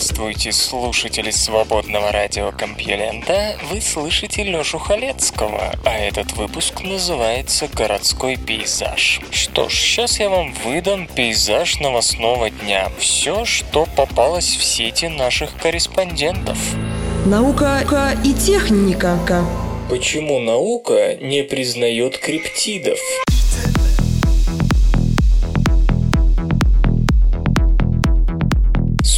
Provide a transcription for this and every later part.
Здравствуйте, слушатели свободного радиокомпьюлента. Вы слышите Лёшу Халецкого, а этот выпуск называется «Городской пейзаж». Что ж, сейчас я вам выдам пейзаж новостного дня. Все, что попалось в сети наших корреспондентов. Наука и техника. Почему наука не признает криптидов?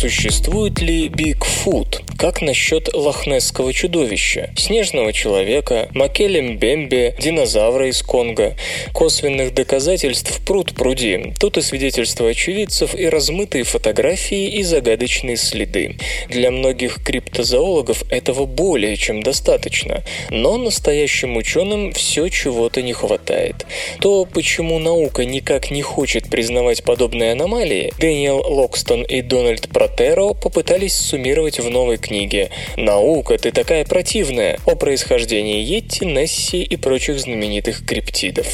Существует ли Бигфут? Как насчет лохнесского чудовища, снежного человека, Макелем Бембе, динозавра из Конго? Косвенных доказательств пруд пруди. Тут и свидетельства очевидцев, и размытые фотографии, и загадочные следы. Для многих криптозоологов этого более чем достаточно. Но настоящим ученым все чего-то не хватает. То, почему наука никак не хочет признавать подобные аномалии, Дэниел Локстон и Дональд Протеро попытались суммировать в новой книге книге «Наука, ты такая противная» о происхождении Йетти, Несси и прочих знаменитых криптидов.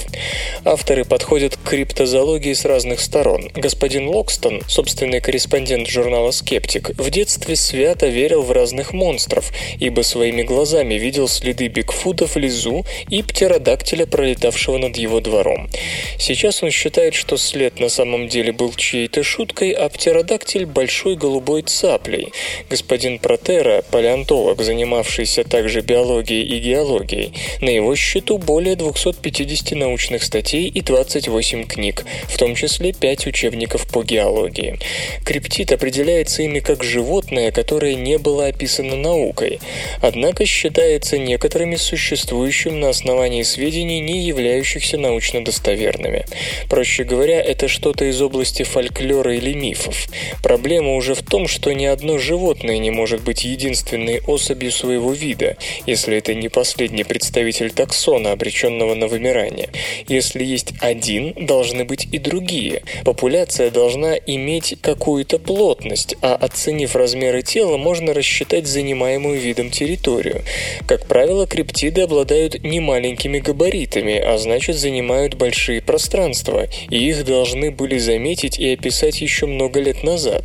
Авторы подходят к криптозоологии с разных сторон. Господин Локстон, собственный корреспондент журнала «Скептик», в детстве свято верил в разных монстров, ибо своими глазами видел следы Бигфута в лесу и птеродактиля, пролетавшего над его двором. Сейчас он считает, что след на самом деле был чьей-то шуткой, а птеродактиль – большой голубой цаплей. Господин Протер Тера, палеонтолог, занимавшийся также биологией и геологией, на его счету более 250 научных статей и 28 книг, в том числе 5 учебников по геологии. Криптит определяется ими как животное, которое не было описано наукой, однако считается некоторыми существующим на основании сведений, не являющихся научно достоверными. Проще говоря, это что-то из области фольклора или мифов. Проблема уже в том, что ни одно животное не может быть быть единственной особью своего вида, если это не последний представитель таксона, обреченного на вымирание. Если есть один, должны быть и другие. Популяция должна иметь какую-то плотность, а оценив размеры тела, можно рассчитать занимаемую видом территорию. Как правило, криптиды обладают немаленькими габаритами, а значит занимают большие пространства, и их должны были заметить и описать еще много лет назад.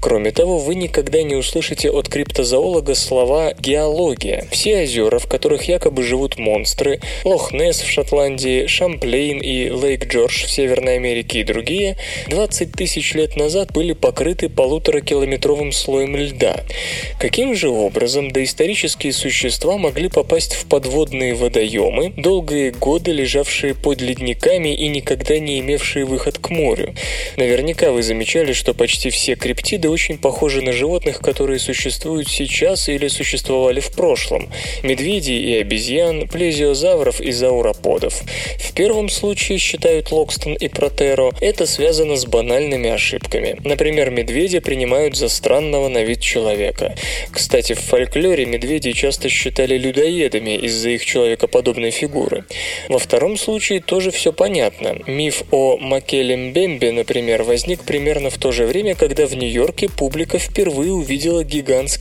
Кроме того, вы никогда не услышите от криптидов криптозоолога слова «геология». Все озера, в которых якобы живут монстры, Лох-Несс в Шотландии, Шамплейн и Лейк-Джордж в Северной Америке и другие, 20 тысяч лет назад были покрыты полуторакилометровым слоем льда. Каким же образом доисторические существа могли попасть в подводные водоемы, долгие годы лежавшие под ледниками и никогда не имевшие выход к морю? Наверняка вы замечали, что почти все криптиды очень похожи на животных, которые существуют существуют сейчас или существовали в прошлом, медведей и обезьян, плезиозавров и зауроподов. В первом случае, считают Локстон и Протеро, это связано с банальными ошибками. Например, медведя принимают за странного на вид человека. Кстати, в фольклоре медведей часто считали людоедами из-за их человекоподобной фигуры. Во втором случае тоже все понятно. Миф о Макеле Мбембе, например, возник примерно в то же время, когда в Нью-Йорке публика впервые увидела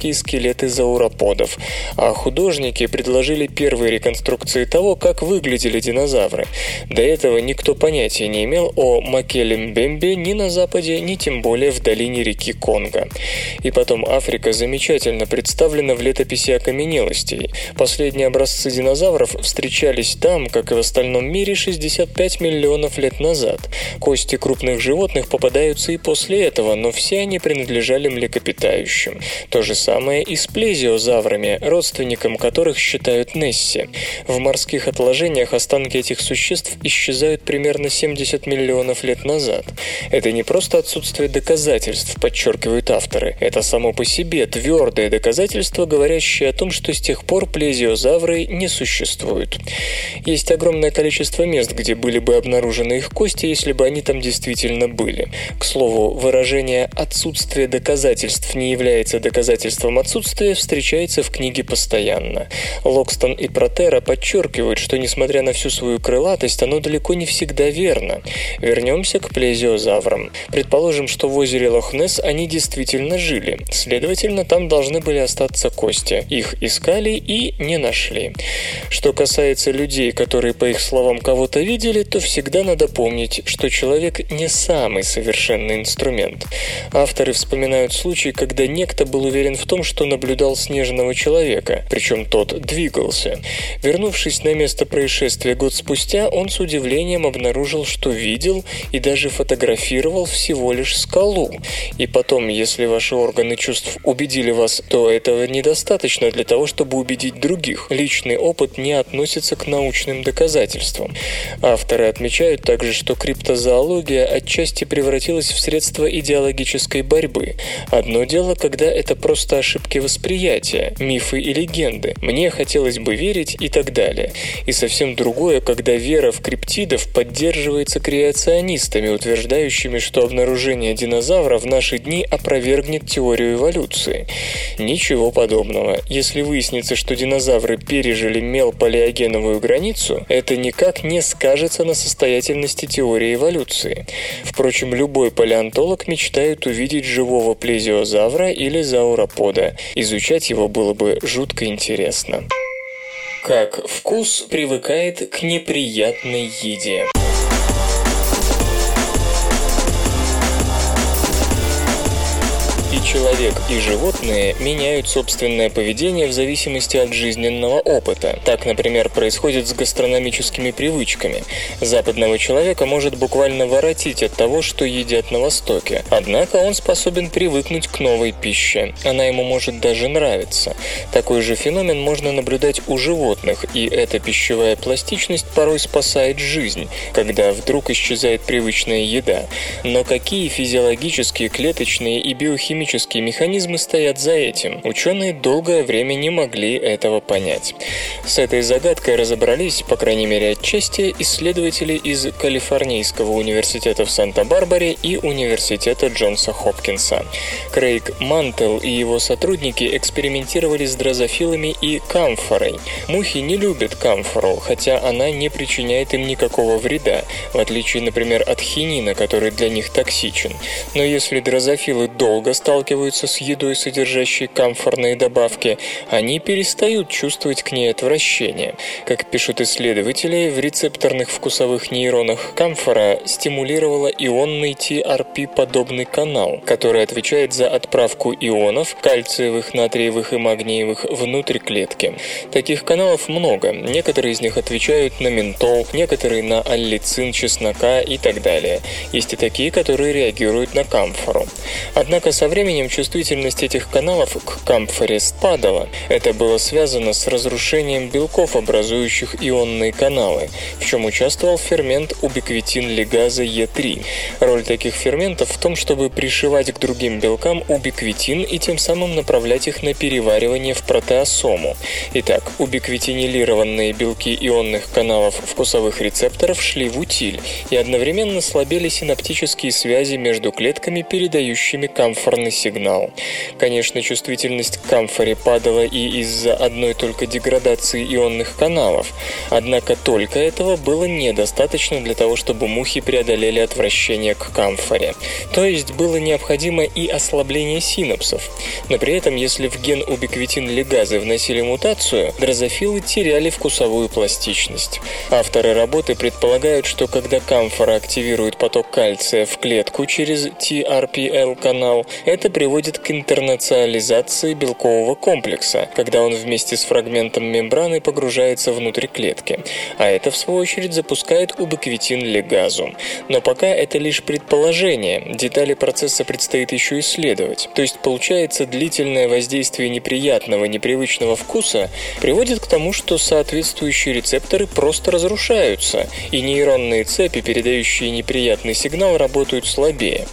гигантские скелеты зауроподов, а художники предложили первые реконструкции того, как выглядели динозавры. До этого никто понятия не имел о Макеле-Мбембе ни на Западе, ни тем более в долине реки Конго. И потом Африка замечательно представлена в летописи окаменелостей. Последние образцы динозавров встречались там, как и в остальном мире, 65 миллионов лет назад. Кости крупных животных попадаются и после этого, но все они принадлежали млекопитающим. То же самое самое и с плезиозаврами, родственником которых считают Несси. В морских отложениях останки этих существ исчезают примерно 70 миллионов лет назад. Это не просто отсутствие доказательств, подчеркивают авторы. Это само по себе твердое доказательство, говорящее о том, что с тех пор плезиозавры не существуют. Есть огромное количество мест, где были бы обнаружены их кости, если бы они там действительно были. К слову, выражение «отсутствие доказательств не является доказательством свидетельством отсутствия встречается в книге постоянно. Локстон и Протера подчеркивают, что несмотря на всю свою крылатость, оно далеко не всегда верно. Вернемся к плезиозаврам. Предположим, что в озере Лохнес они действительно жили. Следовательно, там должны были остаться кости. Их искали и не нашли. Что касается людей, которые, по их словам, кого-то видели, то всегда надо помнить, что человек не самый совершенный инструмент. Авторы вспоминают случай, когда некто был уверен в том, что наблюдал снежного человека, причем тот двигался. Вернувшись на место происшествия год спустя, он с удивлением обнаружил, что видел и даже фотографировал всего лишь скалу. И потом, если ваши органы чувств убедили вас, то этого недостаточно для того, чтобы убедить других. Личный опыт не относится к научным доказательствам. Авторы отмечают также, что криптозоология отчасти превратилась в средство идеологической борьбы. Одно дело, когда это просто ошибки восприятия, мифы и легенды. Мне хотелось бы верить и так далее. И совсем другое, когда вера в криптидов поддерживается креационистами, утверждающими, что обнаружение динозавра в наши дни опровергнет теорию эволюции. Ничего подобного. Если выяснится, что динозавры пережили мел-палеогеновую границу, это никак не скажется на состоятельности теории эволюции. Впрочем, любой палеонтолог мечтает увидеть живого плезиозавра или зауропода. Изучать его было бы жутко интересно. Как вкус привыкает к неприятной еде. человек и животные меняют собственное поведение в зависимости от жизненного опыта. Так, например, происходит с гастрономическими привычками. Западного человека может буквально воротить от того, что едят на Востоке. Однако он способен привыкнуть к новой пище. Она ему может даже нравиться. Такой же феномен можно наблюдать у животных, и эта пищевая пластичность порой спасает жизнь, когда вдруг исчезает привычная еда. Но какие физиологические, клеточные и биохимические механизмы стоят за этим. Ученые долгое время не могли этого понять. С этой загадкой разобрались, по крайней мере отчасти, исследователи из Калифорнийского университета в Санта-Барбаре и университета Джонса Хопкинса. Крейг Мантел и его сотрудники экспериментировали с дрозофилами и камфорой. Мухи не любят камфору, хотя она не причиняет им никакого вреда, в отличие, например, от хинина, который для них токсичен. Но если дрозофилы долго сталкиваются с едой, содержащей камфорные добавки, они перестают чувствовать к ней отвращение. Как пишут исследователи, в рецепторных вкусовых нейронах камфора стимулировала ионный TRP-подобный канал, который отвечает за отправку ионов, кальциевых, натриевых и магниевых, внутрь клетки. Таких каналов много. Некоторые из них отвечают на ментол, некоторые на аллицин чеснока и так далее. Есть и такие, которые реагируют на камфору. Однако со временем чувствительность этих каналов к камфоре спадала. Это было связано с разрушением белков, образующих ионные каналы, в чем участвовал фермент убиквитин-лигаза Е3. Роль таких ферментов в том, чтобы пришивать к другим белкам убиквитин и тем самым направлять их на переваривание в протеосому. Итак, убиквитинилированные белки ионных каналов вкусовых рецепторов шли в утиль и одновременно слабели синаптические связи между клетками, передающими камфорный сигнал. Конечно, чувствительность к камфоре падала и из-за одной только деградации ионных каналов, однако только этого было недостаточно для того, чтобы мухи преодолели отвращение к камфоре. То есть было необходимо и ослабление синапсов. Но при этом, если в ген убиквитин лигазы вносили мутацию, дрозофилы теряли вкусовую пластичность. Авторы работы предполагают, что когда камфора активирует поток кальция в клетку через TRPL-канал, это приводит к интернационализации белкового комплекса, когда он вместе с фрагментом мембраны погружается внутрь клетки. А это, в свою очередь, запускает убаквитин-легазу. Но пока это лишь предположение, детали процесса предстоит еще исследовать. То есть, получается, длительное воздействие неприятного, непривычного вкуса приводит к тому, что соответствующие рецепторы просто разрушаются, и нейронные цепи, передающие неприятный сигнал, работают слабее.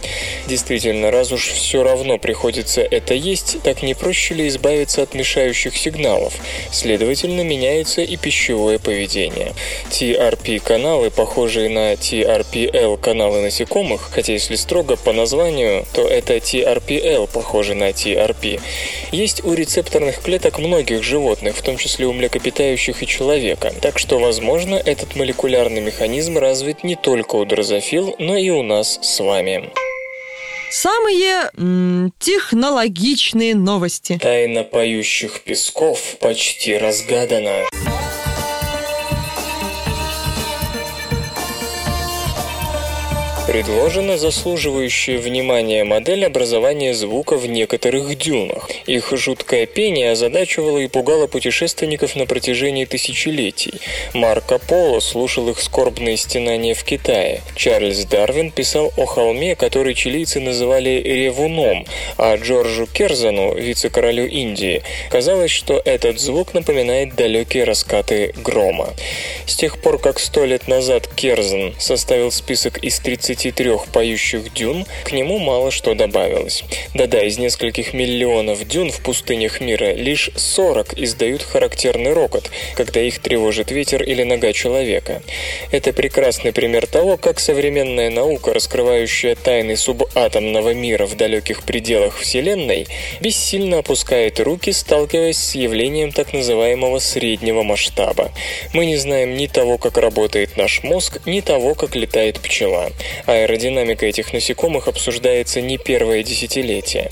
Действительно, раз уж все равно приходится это есть, так не проще ли избавиться от мешающих сигналов? Следовательно, меняется и пищевое поведение. TRP-каналы, похожие на TRPL-каналы насекомых, хотя если строго по названию, то это TRPL, похоже на TRP, есть у рецепторных клеток многих животных, в том числе у млекопитающих и человека. Так что, возможно, этот молекулярный механизм развит не только у дрозофил, но и у нас с вами. Самые м, технологичные новости. Тайна поющих песков почти разгадана. Предложена заслуживающая внимания модель образования звука в некоторых дюнах. Их жуткое пение озадачивало и пугало путешественников на протяжении тысячелетий. Марко Поло слушал их скорбные стенания в Китае. Чарльз Дарвин писал о холме, который чилийцы называли Ревуном, а Джорджу Керзану, вице-королю Индии, казалось, что этот звук напоминает далекие раскаты грома. С тех пор, как сто лет назад Керзан составил список из 30 23 поющих дюн, к нему мало что добавилось. Да-да, из нескольких миллионов дюн в пустынях мира лишь 40 издают характерный рокот, когда их тревожит ветер или нога человека. Это прекрасный пример того, как современная наука, раскрывающая тайны субатомного мира в далеких пределах Вселенной, бессильно опускает руки, сталкиваясь с явлением так называемого среднего масштаба. Мы не знаем ни того, как работает наш мозг, ни того, как летает пчела. Аэродинамика этих насекомых обсуждается не первое десятилетие.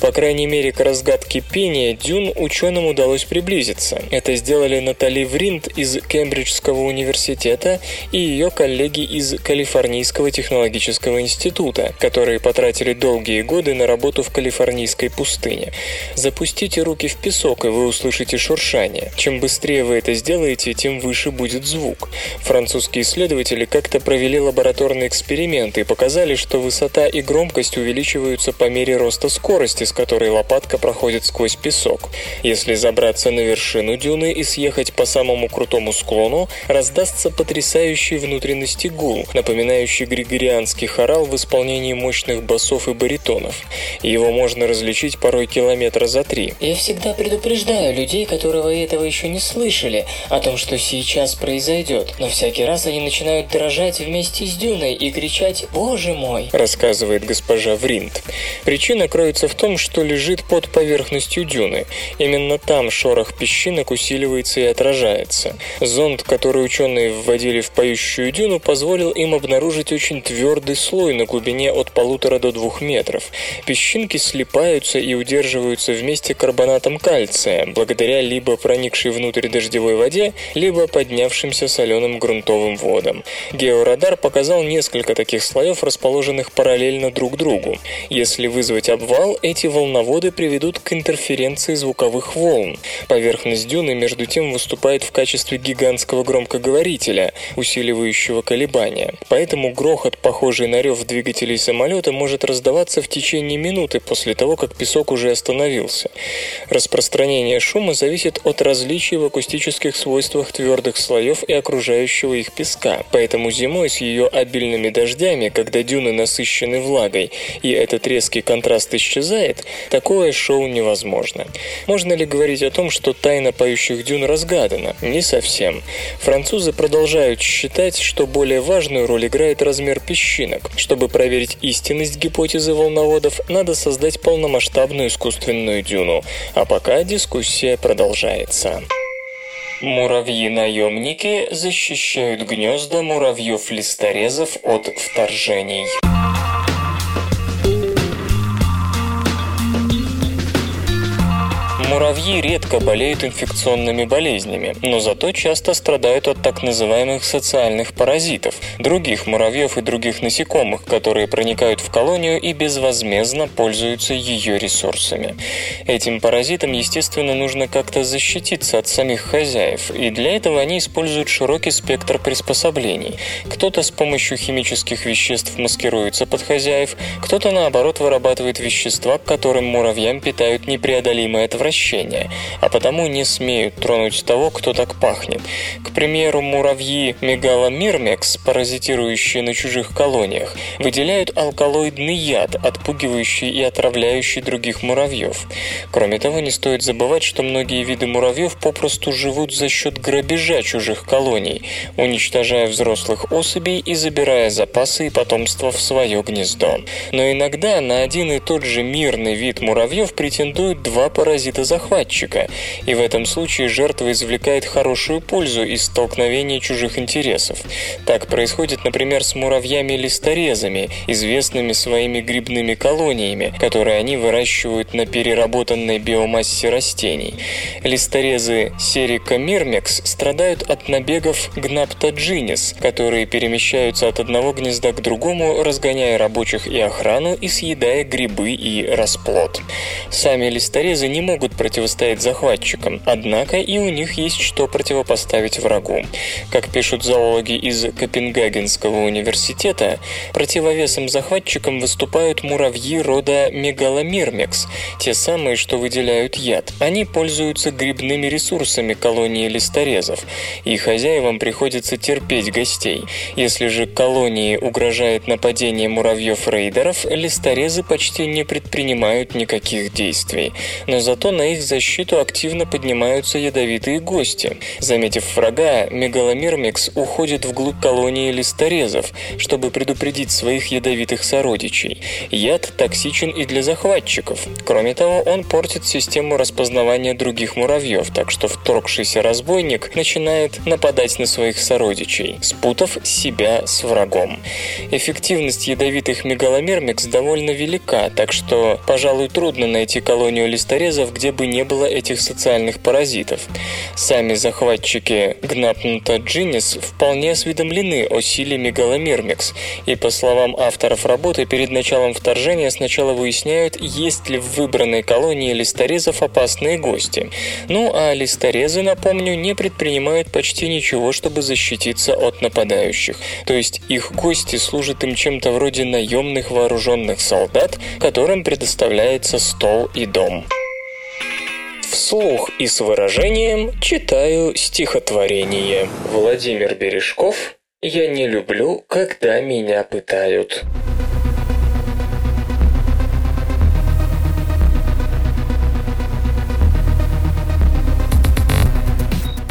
По крайней мере, к разгадке пения дюн ученым удалось приблизиться. Это сделали Натали Вринд из Кембриджского университета и ее коллеги из Калифорнийского технологического института, которые потратили долгие годы на работу в калифорнийской пустыне. Запустите руки в песок, и вы услышите шуршание. Чем быстрее вы это сделаете, тем выше будет звук. Французские исследователи как-то провели лабораторный эксперимент, эксперименты показали, что высота и громкость увеличиваются по мере роста скорости, с которой лопатка проходит сквозь песок. Если забраться на вершину дюны и съехать по самому крутому склону, раздастся потрясающий внутренности гул, напоминающий григорианский хорал в исполнении мощных басов и баритонов. Его можно различить порой километра за три. Я всегда предупреждаю людей, которые этого еще не слышали, о том, что сейчас произойдет, но всякий раз они начинают дрожать вместе с дюной и кричать кричать «Боже мой!», рассказывает госпожа Вринд. Причина кроется в том, что лежит под поверхностью дюны. Именно там шорох песчинок усиливается и отражается. Зонд, который ученые вводили в поющую дюну, позволил им обнаружить очень твердый слой на глубине от полутора до двух метров. Песчинки слипаются и удерживаются вместе карбонатом кальция, благодаря либо проникшей внутрь дождевой воде, либо поднявшимся соленым грунтовым водам. Георадар показал несколько таких таких слоев, расположенных параллельно друг другу. Если вызвать обвал, эти волноводы приведут к интерференции звуковых волн. Поверхность дюны, между тем, выступает в качестве гигантского громкоговорителя, усиливающего колебания. Поэтому грохот, похожий на рев двигателей самолета, может раздаваться в течение минуты после того, как песок уже остановился. Распространение шума зависит от различий в акустических свойствах твердых слоев и окружающего их песка. Поэтому зимой с ее обильными дождями дождями, когда дюны насыщены влагой, и этот резкий контраст исчезает, такое шоу невозможно. Можно ли говорить о том, что тайна поющих дюн разгадана? Не совсем. Французы продолжают считать, что более важную роль играет размер песчинок. Чтобы проверить истинность гипотезы волноводов, надо создать полномасштабную искусственную дюну. А пока дискуссия продолжается. Муравьи-наемники защищают гнезда муравьев-листорезов от вторжений. Муравьи редко болеют инфекционными болезнями, но зато часто страдают от так называемых социальных паразитов, других муравьев и других насекомых, которые проникают в колонию и безвозмездно пользуются ее ресурсами. Этим паразитам, естественно, нужно как-то защититься от самих хозяев, и для этого они используют широкий спектр приспособлений. Кто-то с помощью химических веществ маскируется под хозяев, кто-то, наоборот, вырабатывает вещества, к которым муравьям питают непреодолимое отвращение отвращения, а потому не смеют тронуть того, кто так пахнет. К примеру, муравьи мегаломирмекс, паразитирующие на чужих колониях, выделяют алкалоидный яд, отпугивающий и отравляющий других муравьев. Кроме того, не стоит забывать, что многие виды муравьев попросту живут за счет грабежа чужих колоний, уничтожая взрослых особей и забирая запасы и потомство в свое гнездо. Но иногда на один и тот же мирный вид муравьев претендуют два паразита-захватчика, и в этом случае жертва извлекает хорошую пользу из столкновения чужих интересов. Так происходит, например, с муравьями-листорезами, известными своими грибными колониями, которые они выращивают на переработанной биомассе растений. Листорезы серика мирмекс страдают от набегов гнаптоджинис, которые перемещаются от одного гнезда к другому, разгоняя рабочих и охрану и съедая грибы и расплод. Сами листорезы не могут противостоять захватчикам, однако и у них есть что противопоставить врагу. Как пишут зоологи из Копенгагенского университета, противовесом захватчикам выступают муравьи рода мегаломирмекс, те самые, что выделяют яд. Они пользуются грибными ресурсами колонии листорезов, и хозяевам приходится терпеть гостей. Если же колонии угрожает нападение муравьев-рейдеров, листорезы почти не предпринимают никаких действий. Но зато на их защиту активно поднимаются ядовитые гости. Заметив врага, мегаломирмекс уходит вглубь колонии листорезов, чтобы предупредить своих ядовитых сородичей. Яд токсичен и для захватчиков. Кроме того, он портит систему распознавания других муравьев, так что вторгшийся разбойник начинает нападать на своих сородичей, спутав себя с врагом. Эффективность ядовитых мегаломермикс довольно велика, так что, пожалуй, трудно найти колонию листорезов, где бы не было этих социальных паразитов. Сами захватчики Гнапнута Джинис вполне осведомлены о силе мегаломермикс, и, по словам авторов работы, перед началом вторжения сначала выясняют, есть ли в выбранной колонии листорезов опасные гости. Ну а листорезы, напомню, не предпринимают почти ничего, чтобы защититься от нападающих. То есть их гости служат им чем-то вроде наемных вооруженных солдат, которым предоставляется стол и дом. Вслух и с выражением читаю стихотворение. Владимир Бережков «Я не люблю, когда меня пытают».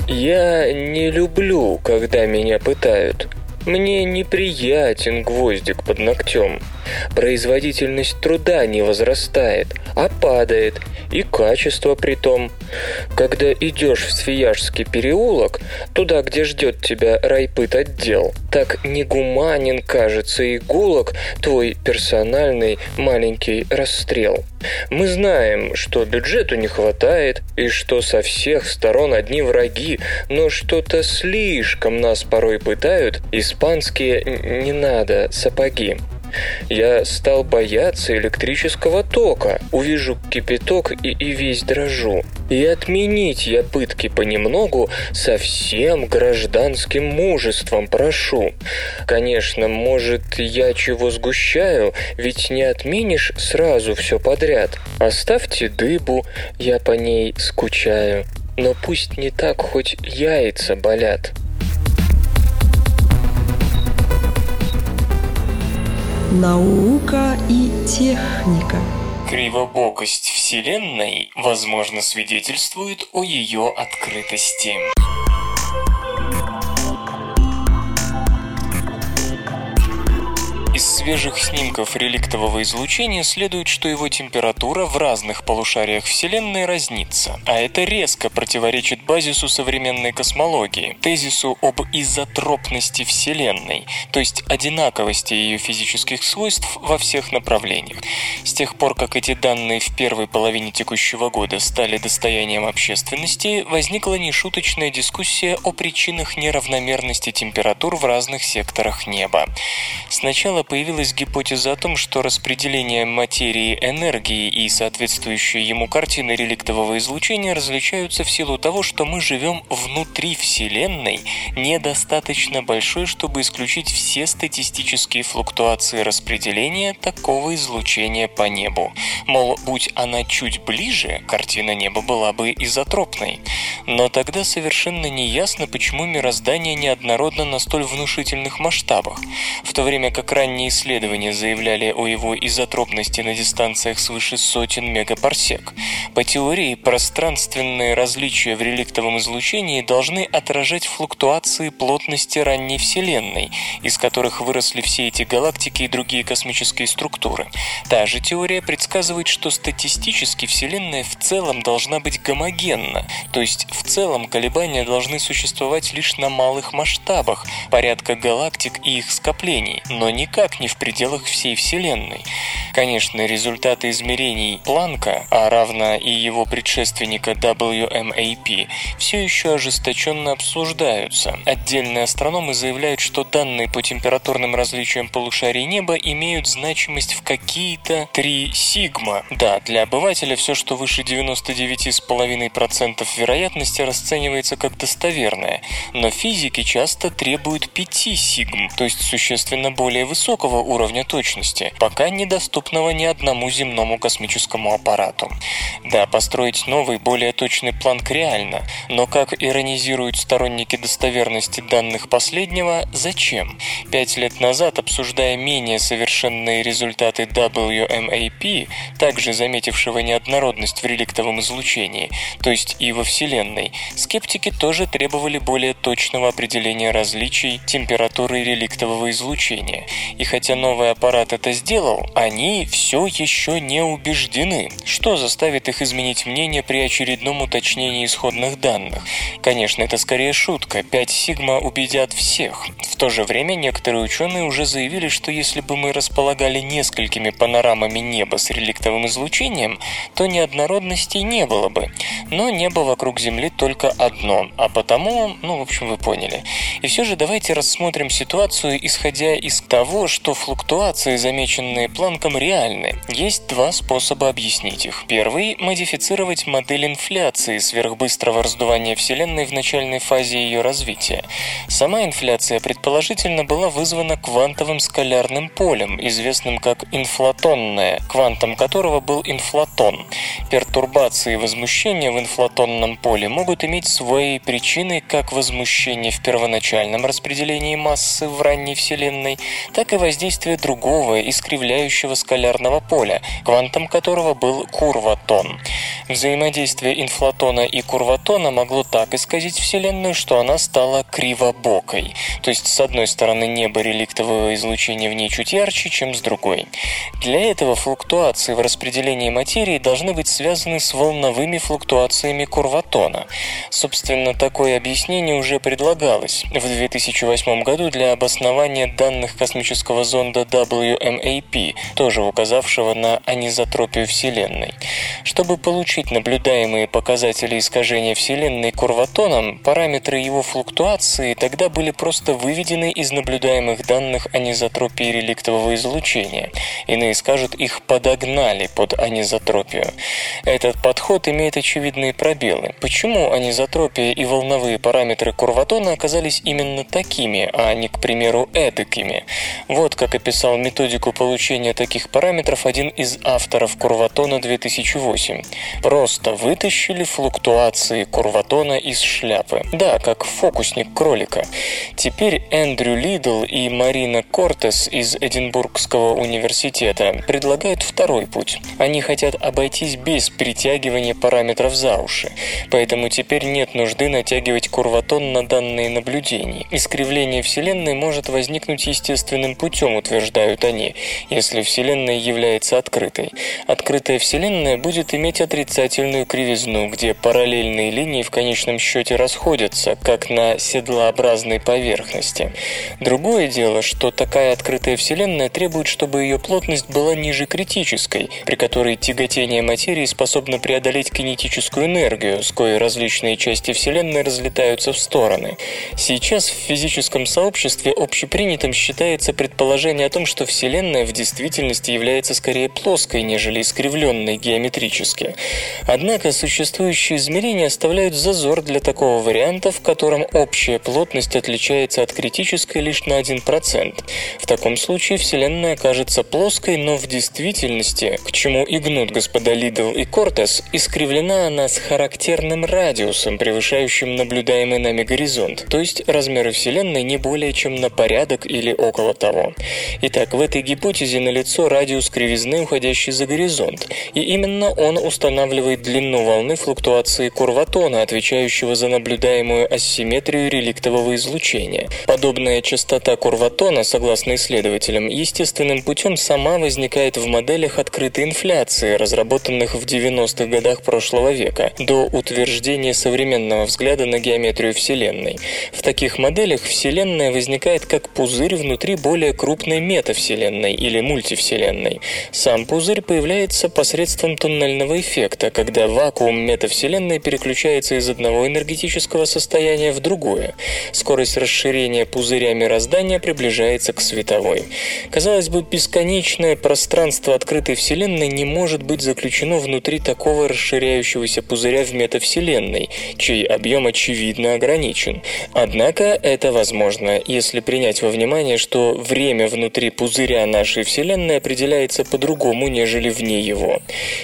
Я не люблю, когда меня пытают. Мне неприятен гвоздик под ногтем. Производительность труда не возрастает, а падает, и качество при том. Когда идешь в Свияжский переулок, туда, где ждет тебя райпыт отдел, так негуманен, кажется, игулок твой персональный маленький расстрел. Мы знаем, что бюджету не хватает, и что со всех сторон одни враги, но что-то слишком нас порой пытают испанские «не надо» сапоги. Я стал бояться электрического тока. Увижу кипяток и, и весь дрожу. И отменить я пытки понемногу со всем гражданским мужеством прошу. Конечно, может, я чего сгущаю, ведь не отменишь сразу все подряд. Оставьте дыбу, я по ней скучаю. Но пусть не так, хоть яйца болят. Наука и техника. Кривобокость Вселенной, возможно, свидетельствует о ее открытости. Из свежих снимков реликтового излучения следует, что его температура в разных полушариях Вселенной разнится, а это резко противоречит базису современной космологии, тезису об изотропности Вселенной, то есть одинаковости ее физических свойств во всех направлениях. С тех пор, как эти данные в первой половине текущего года стали достоянием общественности, возникла нешуточная дискуссия о причинах неравномерности температур в разных секторах неба. Сначала появилась гипотеза о том, что распределение материи энергии и соответствующие ему картины реликтового излучения различаются в силу того, что мы живем внутри Вселенной, недостаточно большой, чтобы исключить все статистические флуктуации распределения такого излучения по небу. Мол, будь она чуть ближе, картина неба была бы изотропной. Но тогда совершенно не ясно, почему мироздание неоднородно на столь внушительных масштабах, в то время как ранние исследования заявляли о его изотропности на дистанциях свыше сотен мегапарсек. По теории, пространственные различия в реликтовом излучении должны отражать флуктуации плотности ранней Вселенной, из которых выросли все эти галактики и другие космические структуры. Та же теория предсказывает, что статистически Вселенная в целом должна быть гомогенна, то есть в целом колебания должны существовать лишь на малых масштабах, порядка галактик и их скоплений, но никак не в пределах всей Вселенной. Конечно, результаты измерений Планка, а равно и его предшественника WMAP, все еще ожесточенно обсуждаются. Отдельные астрономы заявляют, что данные по температурным различиям полушарий неба имеют значимость в какие-то 3 сигма. Да, для обывателя все, что выше 99,5% вероятности, расценивается как достоверное, но физики часто требуют 5 сигм, то есть существенно более высокого уровня точности, пока недоступного ни одному земному космическому аппарату. Да, построить новый, более точный планк реально, но как иронизируют сторонники достоверности данных последнего, зачем? Пять лет назад, обсуждая менее совершенные результаты WMAP, также заметившего неоднородность в реликтовом излучении, то есть и во Вселенной, скептики тоже требовали более точного определения различий температуры реликтового излучения. И хотя новый аппарат это сделал, они все еще не убеждены, что заставит их изменить мнение при очередном уточнении исходных данных. Конечно, это скорее шутка, 5 сигма убедят всех. В то же время некоторые ученые уже заявили, что если бы мы располагали несколькими панорамами неба с реликтовым излучением, то неоднородностей не было бы. Но небо вокруг Земли только одно, а потому, ну, в общем, вы поняли. И все же давайте рассмотрим ситуацию, исходя из того, что флуктуации, замеченные Планком, реальны. Есть два способа объяснить их. Первый – модифицировать модель инфляции сверхбыстрого раздувания Вселенной в начальной фазе ее развития. Сама инфляция предположительно была вызвана квантовым скалярным полем, известным как инфлатонное, квантом которого был инфлатон. Пертурбации и возмущения в инфлатонном поле могут иметь свои причины как возмущение в первоначальном распределении массы в ранней Вселенной, так и воздействие другого искривляющего скалярного поля, квантом которого был курватон. Взаимодействие инфлатона и курватона могло так исказить Вселенную, что она стала кривобокой. То есть, с одной стороны, небо реликтового излучения в ней чуть ярче, чем с другой. Для этого флуктуации в распределении материи должны быть связаны с волновыми флуктуациями курватона. Собственно, такое объяснение уже предлагалось в 2008 году для обоснования данных космического зонда WMAP, тоже указавшего на анизотропию Вселенной. Чтобы получить наблюдаемые показатели искажения Вселенной курватоном, параметры его флуктуации тогда были просто выведены из наблюдаемых данных анизотропии реликтового излучения. Иные скажут, их подогнали под анизотропию. Этот подход имеет очевидные пробелы. Почему анизотропия и волновые параметры курватона оказались именно такими, а не, к примеру, эдакими? Вот как описал методику получения таких параметров один из авторов курватона 2008. Просто вытащили флуктуации курватона из шляпы. Да, как фокусник кролика. Теперь Эндрю Лидл и Марина Кортес из Эдинбургского университета предлагают второй путь. Они хотят обойтись без притягивания параметров за уши. Поэтому теперь нет нужды натягивать курватон на данные наблюдений. Искривление Вселенной может возникнуть естественным путем, утверждают они, если Вселенная является открытой. Открытая Вселенная будет иметь отрицательную кривизну, где параллельные линии в конечном счете расходятся, как на седлообразной поверхности. Другое дело, что такая открытая Вселенная требует, чтобы ее плотность была ниже критической, при которой тяготение материи способно преодолеть кинетическую энергию, с коей различные части Вселенной разлетаются в стороны. Сейчас в физическом сообществе общепринятым считается предположение о том, что Вселенная в действительности является скорее плоской, нежели искривленной геометрически. Однако существующие измерения оставляют зазор для такого варианта, в котором общая плотность отличается от критической лишь на 1%. В таком случае Вселенная кажется плоской, но в действительности, к чему и гнут господа Лидл и Кортес, искривлена она с характерным радиусом, превышающим наблюдаемый нами горизонт, то есть размеры Вселенной не более чем на порядок или около того. Итак, в этой гипотезе налицо радиус кривизны, уходящий за горизонт, и именно он устанавливает длину волны флуктуации курватона, отвечающего за наблюдаемую асимметрию реликтового излучения. Подобная частота курватона, согласно исследователям, естественным путем сама возникает в моделях открытой инфляции, разработанных в 90-х годах прошлого века, до утверждения современного взгляда на геометрию Вселенной. В таких моделях Вселенная возникает как пузырь внутри более крупной метавселенной или мультивселенной. Сам пузырь появляется посредством туннельного эффекта, когда вакуум метавселенной переключается из одного энергетического состояния в другое. Скорость расширения пузыря мироздания приближается к световой. Казалось бы, бесконечное пространство открытой Вселенной не может быть заключено внутри такого расширяющегося пузыря в метавселенной, чей объем очевидно ограничен. Однако это возможно, если принять во внимание, что время внутри пузыря нашей Вселенной определяется по-другому, нежели вне его.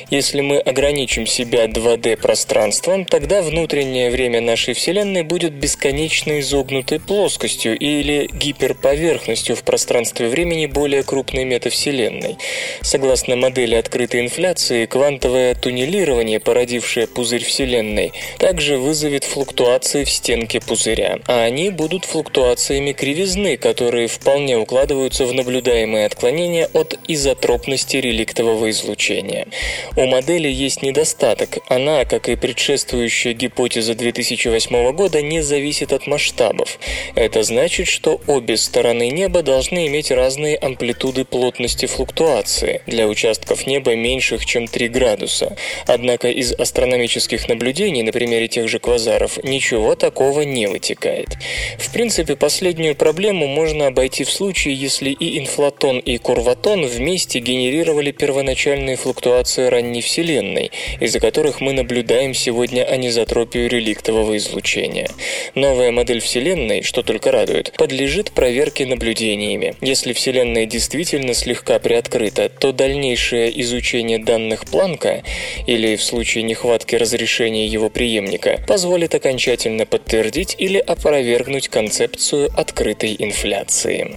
Если мы ограничим себя 2D пространством, тогда внутреннее время нашей Вселенной будет бесконечно изогнутой плоскостью или гиперповерхностью в пространстве времени более крупной метавселенной. Согласно модели открытой инфляции, квантовое туннелирование, породившее пузырь Вселенной, также вызовет флуктуации в стенке пузыря, а они будут флуктуациями кривизны, которые вполне укладываются в наблюдаемые отклонения от изотропности реликтового излучения. У модели есть недостаток. Она, как и предшествующая гипотеза 2008 года, не зависит от масштабов. Это значит, что обе стороны неба должны иметь разные амплитуды плотности флуктуации для участков неба меньших, чем 3 градуса. Однако из астрономических наблюдений на примере тех же квазаров ничего такого не вытекает. В принципе, последнюю проблему можно обойти в случае, если и инфлатон, и курватон вместе генерировали первоначальные флуктуации ранней Вселенной, из-за которых мы наблюдаем сегодня анизотропию реликтового излучения. Новая модель Вселенной, что только радует, подлежит проверке наблюдениями. Если Вселенная действительно слегка приоткрыта, то дальнейшее изучение данных Планка, или в случае нехватки разрешения его преемника, позволит окончательно подтвердить или опровергнуть концепцию открытой инфляции.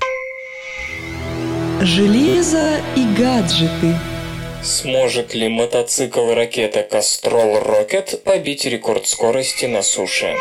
Железо и гаджеты. Сможет ли мотоцикл-ракета Rocket побить рекорд скорости на суше?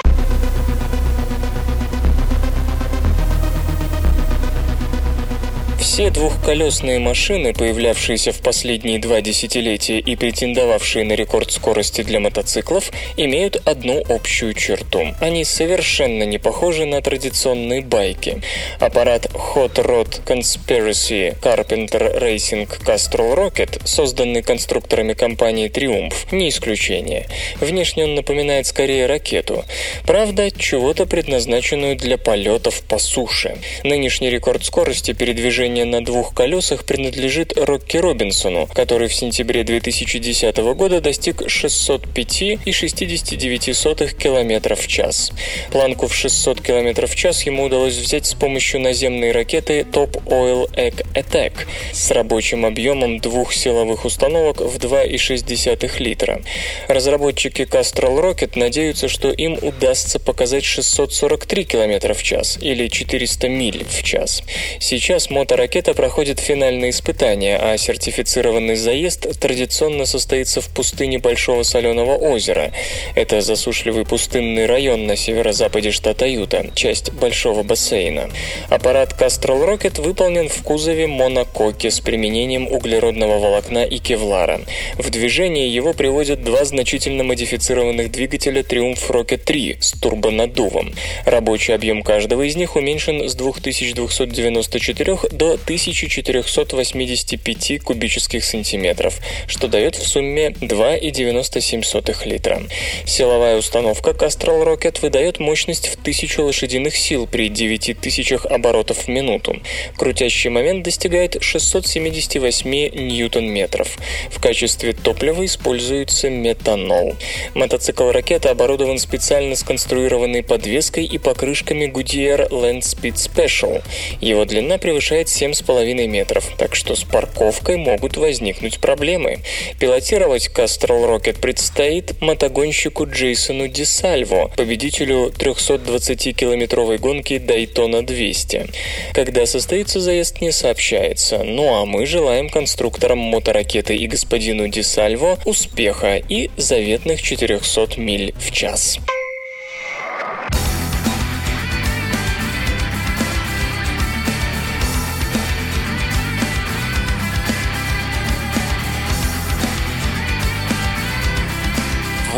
Все двухколесные машины, появлявшиеся в последние два десятилетия и претендовавшие на рекорд скорости для мотоциклов, имеют одну общую черту. Они совершенно не похожи на традиционные байки. Аппарат Hot Rod Conspiracy Carpenter Racing Castrol Rocket, созданный конструкторами компании Triumph, не исключение. Внешне он напоминает скорее ракету. Правда, чего-то предназначенную для полетов по суше. Нынешний рекорд скорости передвижения на двух колесах принадлежит Рокки Робинсону, который в сентябре 2010 года достиг 605,69 км в час. Планку в 600 км в час ему удалось взять с помощью наземной ракеты Top Oil Egg Attack с рабочим объемом двух силовых установок в 2,6 литра. Разработчики Castrol Rocket надеются, что им удастся показать 643 км в час или 400 миль в час. Сейчас моторакета ракета проходит финальные испытания, а сертифицированный заезд традиционно состоится в пустыне Большого Соленого озера. Это засушливый пустынный район на северо-западе штата Юта, часть Большого бассейна. Аппарат Castrol Rocket выполнен в кузове монококе с применением углеродного волокна и кевлара. В движение его приводят два значительно модифицированных двигателя Triumph Rocket 3 с турбонаддувом. Рабочий объем каждого из них уменьшен с 2294 до 1485 кубических сантиметров, что дает в сумме 2,97 литра. Силовая установка Castrol Rocket выдает мощность в 1000 лошадиных сил при 9000 оборотов в минуту. Крутящий момент достигает 678 ньютон-метров. В качестве топлива используется метанол. Мотоцикл-ракета оборудован специально сконструированной подвеской и покрышками Goodyear Land Speed Special. Его длина превышает 7,5 метров, так что с парковкой могут возникнуть проблемы. Пилотировать Castrol Rocket предстоит мотогонщику Джейсону Десальво, победителю 320-километровой гонки Daytona 200. Когда состоится заезд, не сообщается. Ну а мы желаем конструкторам моторакеты и господину Десальво успеха и заветных 400 миль в час.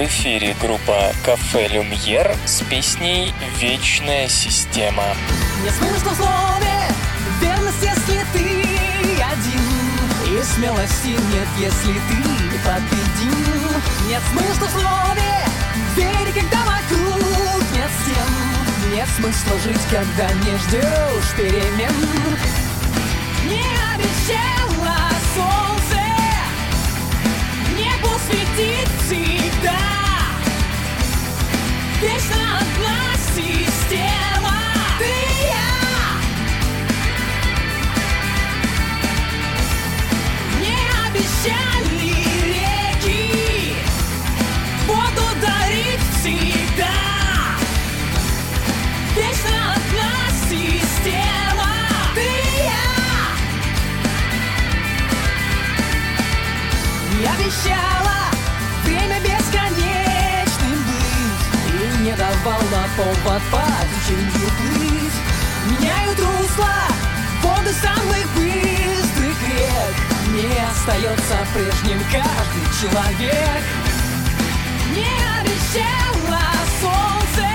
В эфире группа «Кафе Люмьер» с песней «Вечная система». Нет смысла в слове, верность, если ты один. И смелости нет, если ты победим Нет смысла в слове, вере, когда вокруг нет стен. Нет смысла жить, когда не ждешь перемен. Не обещала Вечно одна система. Ты и я. Не обещали реки. Воду дарить всегда. Вечно одна система. Ты и я. Я обещала повод по течению плыть Меняют русло воды самых быстрых рек. Не остается прежним каждый человек. Не обещала солнце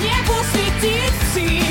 Небу светить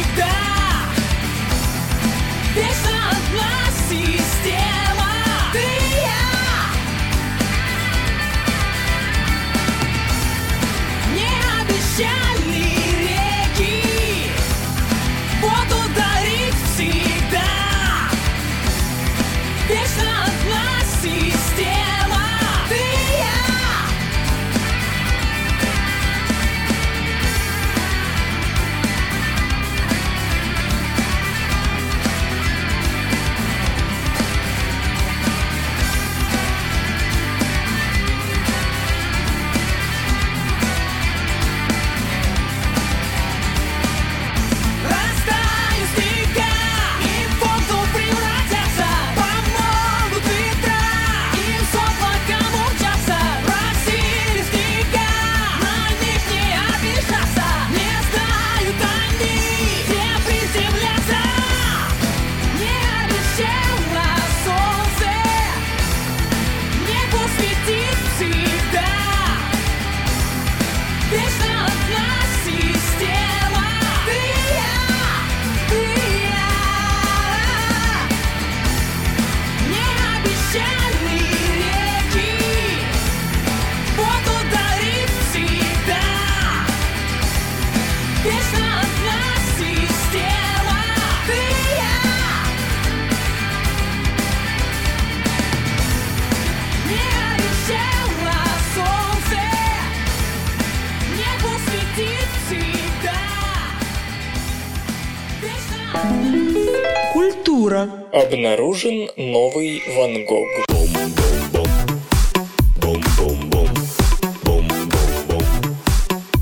Культура. Обнаружен новый Ван Гог.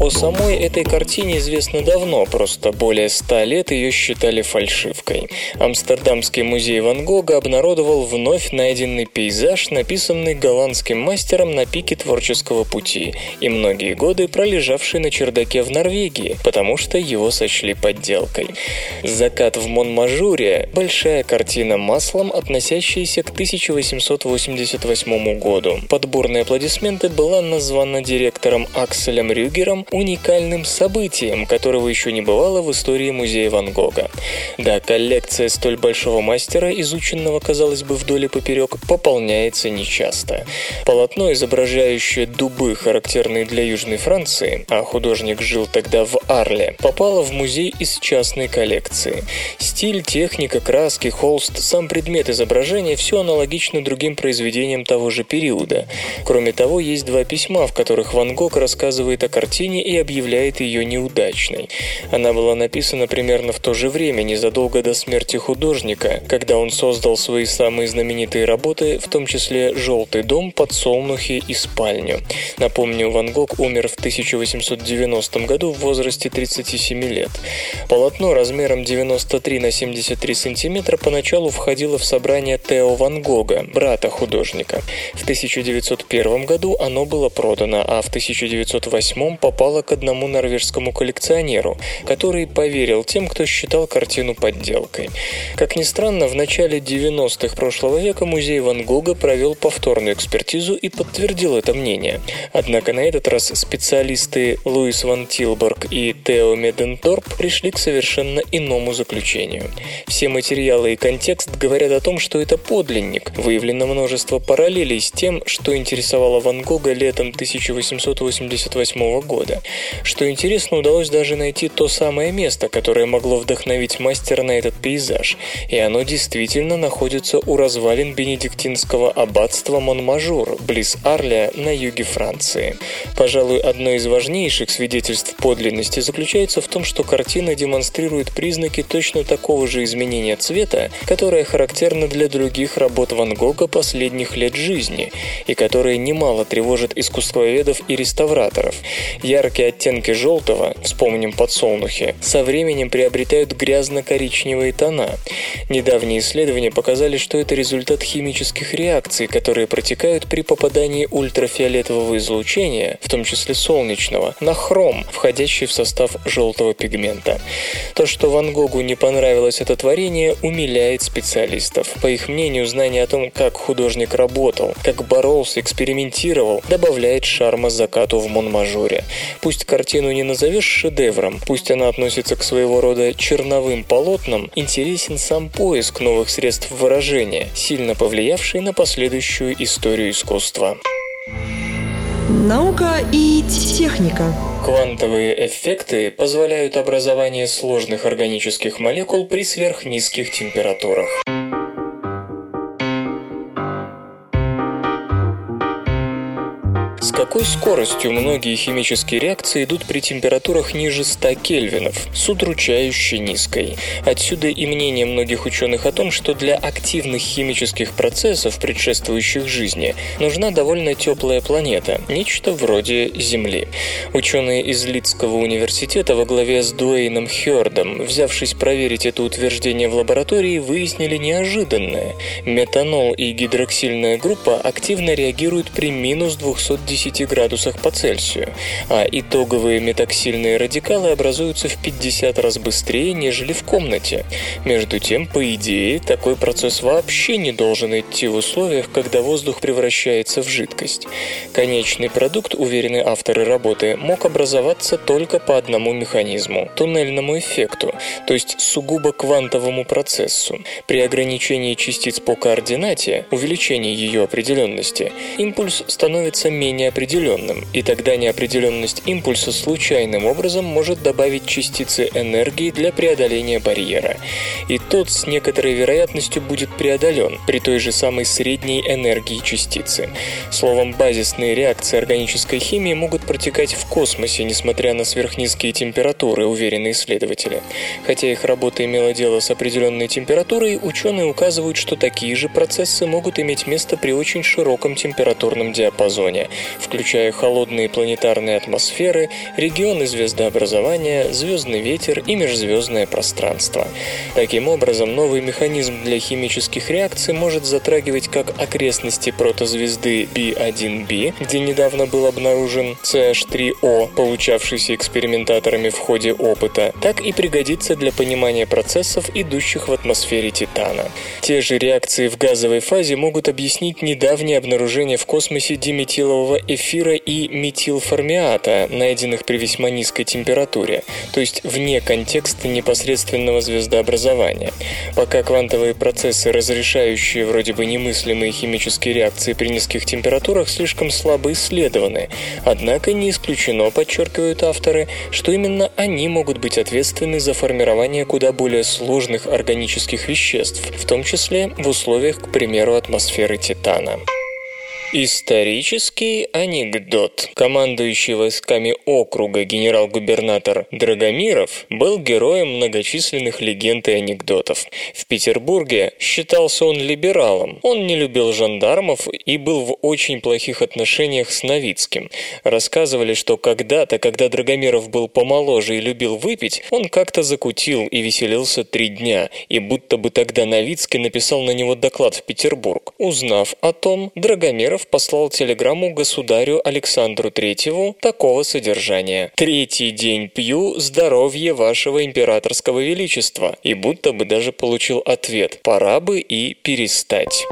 О самой этой картине известно давно, просто более ста лет ее считали фальшивкой. Амстердамский музей Ван Гога обнародовал вновь найденный пейзаж, написанный голландским мастером на пике творческого пути и многие годы пролежавший на чердаке в Норвегии, потому что его сочли подделкой. «Закат в Монмажуре» – большая картина маслом, относящаяся к 1888 году. Подборные аплодисменты была названа директором Акселем Рюгером уникальным событием, которого еще не бывало в истории музея Ван Гога. Да, коллекция столь большого мастера, изученного, казалось бы, вдоль и поперек, пополняется нечасто. Полотно, изображающее дубы, характерные для Южной Франции, а художник жил тогда в Арле, попало в музей из частной коллекции. Стиль, техника, краски, холст, сам предмет изображения – все аналогично другим произведениям того же периода. Кроме того, есть два письма, в которых Ван Гог рассказывает о картине и объявляет ее неудачной. Она была написана примерно в то же время, незадолго до смерти художника, когда он создал свои самые знаменитые работы, в том числе «Желтый дом», «Подсолнухи» и «Спальню». Напомню, Ван Гог умер в 1890 году в возрасте 37 лет. Полотно размером 93 на 73 сантиметра поначалу входило в собрание Тео Ван Гога, брата художника. В 1901 году оно было продано, а в 1908 попало к одному норвежскому коллекционеру, который поверил тем, кто считал картину подделкой. Как ни странно, в начале 90-х прошлого века музей Ван Гога провел повторную экспертизу и подтвердил это мнение. Однако на этот раз специалисты Луис Ван Тилборг и Тео Меденторп пришли к совершенно иному заключению. Все материалы и контекст говорят о том, что это подлинник. Выявлено множество параллелей с тем, что интересовало Ван Гога летом 1888 года. Что интересно, удалось даже найти то самое место, которое могло вдохновить мастера на этот пейзаж, и оно действительно находится у развалин бенедиктинского аббатства Монмажур, близ Арля на юге Франции. Пожалуй, одно из важнейших свидетельств подлинности заключается в том, что картина демонстрирует признаки точно такого же изменения цвета, которое характерно для других работ Ван Гога последних лет жизни, и которое немало тревожит искусствоведов и реставраторов. Яркие оттенки желтого, вспомним подсолнухи, со временем приобретают грязно-коричневые тона. Недавние исследования показали, что это результат химических реакций, которые протекают при попадании ультрафиолетового излучения, в том числе солнечного, на хром, входящий в состав желтого пигмента. То, что Ван Гогу не понравилось это творение, умиляет специалистов. По их мнению, знание о том, как художник работал, как боролся, экспериментировал, добавляет шарма закату в Монмажоре. Пусть картину не назовешь шедевром, пусть она относится к своего рода черновым полотнам, интересен сам поиск новых средств выражения, сильно повлиявший на последующую историю искусства. Наука и техника. Квантовые эффекты позволяют образование сложных органических молекул при сверхнизких температурах. Какой скоростью многие химические реакции идут при температурах ниже 100 кельвинов, с удручающе низкой. Отсюда и мнение многих ученых о том, что для активных химических процессов, предшествующих жизни, нужна довольно теплая планета, нечто вроде Земли. Ученые из Лидского университета во главе с Дуэйном Хёрдом, взявшись проверить это утверждение в лаборатории, выяснили неожиданное. Метанол и гидроксильная группа активно реагируют при минус 210 10 градусах по Цельсию, а итоговые метаксильные радикалы образуются в 50 раз быстрее, нежели в комнате. Между тем, по идее, такой процесс вообще не должен идти в условиях, когда воздух превращается в жидкость. Конечный продукт, уверены авторы работы, мог образоваться только по одному механизму – туннельному эффекту, то есть сугубо квантовому процессу. При ограничении частиц по координате, увеличении ее определенности, импульс становится менее неопределенным, и тогда неопределенность импульса случайным образом может добавить частицы энергии для преодоления барьера. И тот с некоторой вероятностью будет преодолен при той же самой средней энергии частицы. Словом, базисные реакции органической химии могут протекать в космосе, несмотря на сверхнизкие температуры, уверены исследователи. Хотя их работа имела дело с определенной температурой, ученые указывают, что такие же процессы могут иметь место при очень широком температурном диапазоне, включая холодные планетарные атмосферы, регионы звездообразования, звездный ветер и межзвездное пространство. Таким образом, новый механизм для химических реакций может затрагивать как окрестности протозвезды B1b, где недавно был обнаружен CH3O, получавшийся экспериментаторами в ходе опыта, так и пригодится для понимания процессов, идущих в атмосфере Титана. Те же реакции в газовой фазе могут объяснить недавнее обнаружение в космосе диметилового эфира и метилформиата, найденных при весьма низкой температуре, то есть вне контекста непосредственного звездообразования. Пока квантовые процессы, разрешающие вроде бы немыслимые химические реакции при низких температурах, слишком слабо исследованы, однако не исключено, подчеркивают авторы, что именно они могут быть ответственны за формирование куда более сложных органических веществ, в том числе в условиях, к примеру, атмосферы Титана. Исторический анекдот. Командующий войсками округа генерал-губернатор Драгомиров был героем многочисленных легенд и анекдотов. В Петербурге считался он либералом. Он не любил жандармов и был в очень плохих отношениях с Новицким. Рассказывали, что когда-то, когда Драгомиров был помоложе и любил выпить, он как-то закутил и веселился три дня, и будто бы тогда Новицкий написал на него доклад в Петербург. Узнав о том, Драгомиров послал телеграмму государю Александру Третьему такого содержания. «Третий день пью здоровье вашего императорского величества» и будто бы даже получил ответ «пора бы и перестать».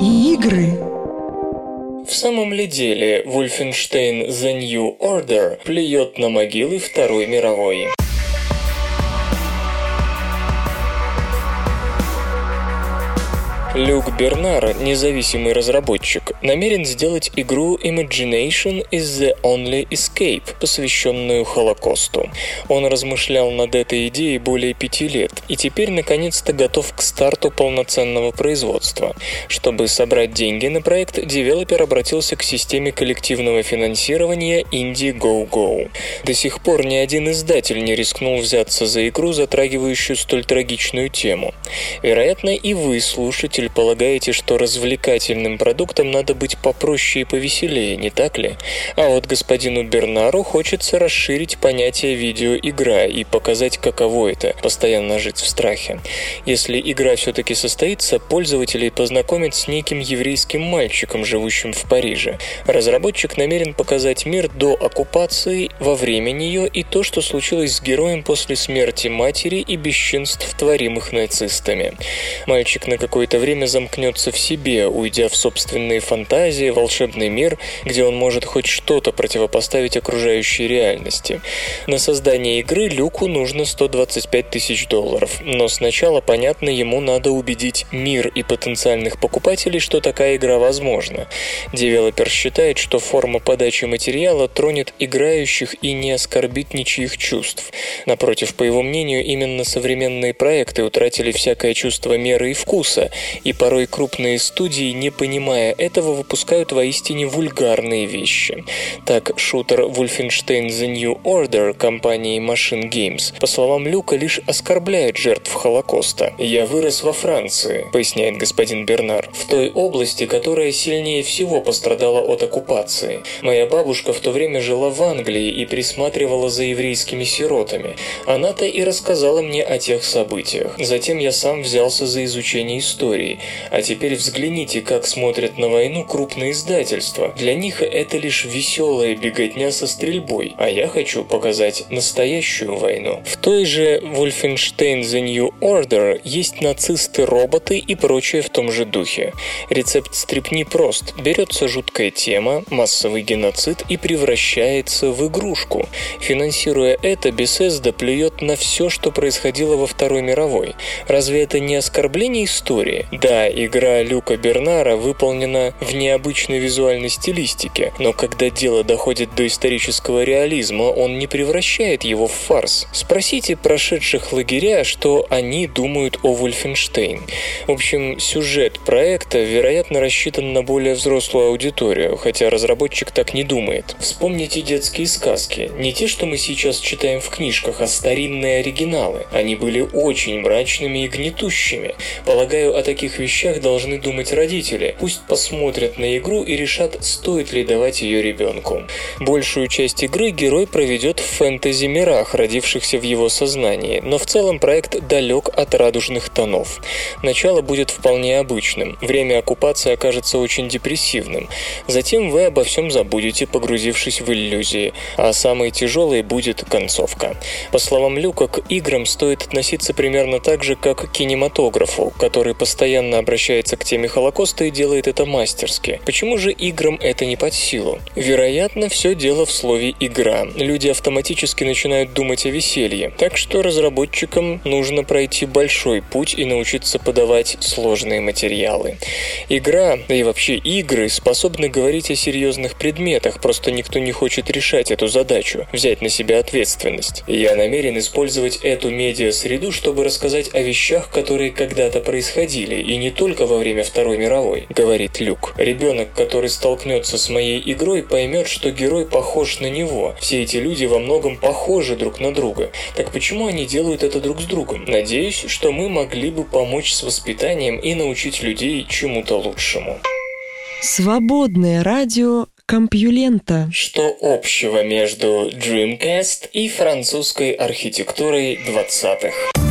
Игры. В самом ли деле Wolfenstein The New Order плюет на могилы Второй мировой? Люк Бернар, независимый разработчик, намерен сделать игру Imagination is the Only Escape, посвященную Холокосту. Он размышлял над этой идеей более пяти лет и теперь наконец-то готов к старту полноценного производства. Чтобы собрать деньги на проект, девелопер обратился к системе коллективного финансирования Indiegogo. До сих пор ни один издатель не рискнул взяться за игру, затрагивающую столь трагичную тему. Вероятно, и вы, слушатель, полагаете, что развлекательным продуктом надо быть попроще и повеселее, не так ли? А вот господину Бернару хочется расширить понятие видеоигра и показать, каково это – постоянно жить в страхе. Если игра все-таки состоится, пользователей познакомит с неким еврейским мальчиком, живущим в Париже. Разработчик намерен показать мир до оккупации, во время нее и то, что случилось с героем после смерти матери и бесчинств, творимых нацистами. Мальчик на какое-то время замкнется в себе, уйдя в собственные фантазии, волшебный мир, где он может хоть что-то противопоставить окружающей реальности. На создание игры Люку нужно 125 тысяч долларов, но сначала, понятно, ему надо убедить мир и потенциальных покупателей, что такая игра возможна. Девелопер считает, что форма подачи материала тронет играющих и не оскорбит ничьих чувств. Напротив, по его мнению, именно современные проекты утратили всякое чувство меры и вкуса, и порой крупные студии, не понимая этого, выпускают воистине вульгарные вещи. Так, шутер Wolfenstein The New Order компании Machine Games, по словам Люка, лишь оскорбляет жертв Холокоста. «Я вырос во Франции», — поясняет господин Бернар, «в той области, которая сильнее всего пострадала от оккупации. Моя бабушка в то время жила в Англии и присматривала за еврейскими сиротами. Она-то и рассказала мне о тех событиях. Затем я сам взялся за изучение истории. А теперь взгляните, как смотрят на войну крупные издательства. Для них это лишь веселая беготня со стрельбой, а я хочу показать настоящую войну. В той же Wolfenstein The New Order есть нацисты-роботы и прочее в том же духе. Рецепт стрипни прост. Берется жуткая тема, массовый геноцид и превращается в игрушку. Финансируя это, Bethesda плюет на все, что происходило во Второй мировой. Разве это не оскорбление истории? Да, игра Люка Бернара выполнена в необычной визуальной стилистике, но когда дело доходит до исторического реализма, он не превращает его в фарс. Спросите прошедших лагеря, что они думают о Вольфенштейн. В общем, сюжет проекта, вероятно, рассчитан на более взрослую аудиторию, хотя разработчик так не думает. Вспомните детские сказки. Не те, что мы сейчас читаем в книжках, а старинные оригиналы. Они были очень мрачными и гнетущими. Полагаю, о таких таких вещах должны думать родители. Пусть посмотрят на игру и решат, стоит ли давать ее ребенку. Большую часть игры герой проведет в фэнтези-мирах, родившихся в его сознании, но в целом проект далек от радужных тонов. Начало будет вполне обычным, время оккупации окажется очень депрессивным. Затем вы обо всем забудете, погрузившись в иллюзии, а самой тяжелой будет концовка. По словам Люка, к играм стоит относиться примерно так же, как к кинематографу, который постоянно обращается к теме Холокоста и делает это мастерски. Почему же играм это не под силу? Вероятно, все дело в слове «игра». Люди автоматически начинают думать о веселье, так что разработчикам нужно пройти большой путь и научиться подавать сложные материалы. Игра, да и вообще игры, способны говорить о серьезных предметах, просто никто не хочет решать эту задачу, взять на себя ответственность. Я намерен использовать эту медиа-среду, чтобы рассказать о вещах, которые когда-то происходили, и не только во время Второй мировой, говорит Люк. Ребенок, который столкнется с моей игрой, поймет, что герой похож на него. Все эти люди во многом похожи друг на друга. Так почему они делают это друг с другом? Надеюсь, что мы могли бы помочь с воспитанием и научить людей чему-то лучшему. Свободное радио Компьюлента. Что общего между Dreamcast и французской архитектурой 20-х?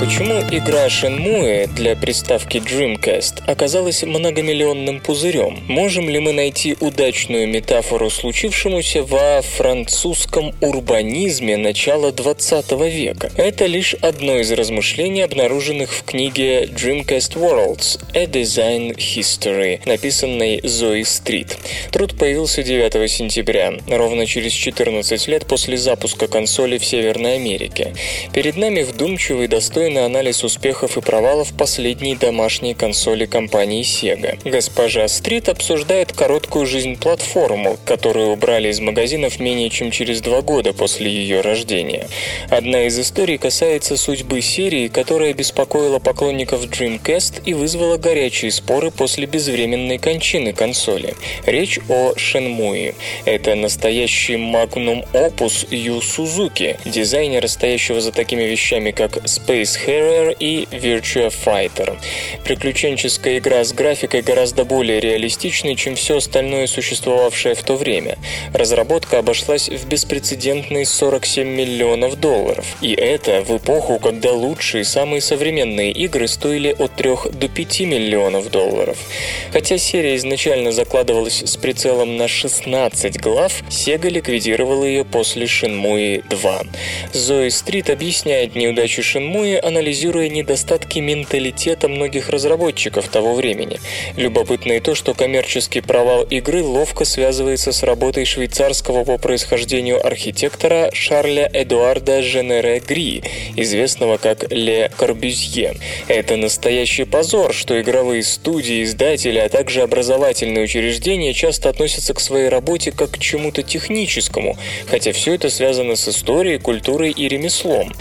Почему игра Shenmue для приставки Dreamcast оказалась многомиллионным пузырем? Можем ли мы найти удачную метафору случившемуся во французском урбанизме начала 20 века? Это лишь одно из размышлений, обнаруженных в книге Dreamcast Worlds – A Design History, написанной Зои Стрит. Труд появился 9 сентября, ровно через 14 лет после запуска консоли в Северной Америке. Перед нами вдумчивый, достойный подробный анализ успехов и провалов последней домашней консоли компании Sega. Госпожа Стрит обсуждает короткую жизнь платформу, которую убрали из магазинов менее чем через два года после ее рождения. Одна из историй касается судьбы серии, которая беспокоила поклонников Dreamcast и вызвала горячие споры после безвременной кончины консоли. Речь о Shenmue. Это настоящий магнум опус Ю Сузуки, дизайнера, стоящего за такими вещами, как Space Harrier и Virtua Fighter. Приключенческая игра с графикой гораздо более реалистичной, чем все остальное существовавшее в то время. Разработка обошлась в беспрецедентные 47 миллионов долларов. И это в эпоху, когда лучшие, самые современные игры стоили от 3 до 5 миллионов долларов. Хотя серия изначально закладывалась с прицелом на 16 глав, Sega ликвидировала ее после Shenmue 2. Зои Стрит объясняет неудачу Shenmue анализируя недостатки менталитета многих разработчиков того времени. Любопытно и то, что коммерческий провал игры ловко связывается с работой швейцарского по происхождению архитектора Шарля Эдуарда Женере Гри, известного как Ле Корбюзье. Это настоящий позор, что игровые студии, издатели, а также образовательные учреждения часто относятся к своей работе как к чему-то техническому, хотя все это связано с историей, культурой и ремеслом.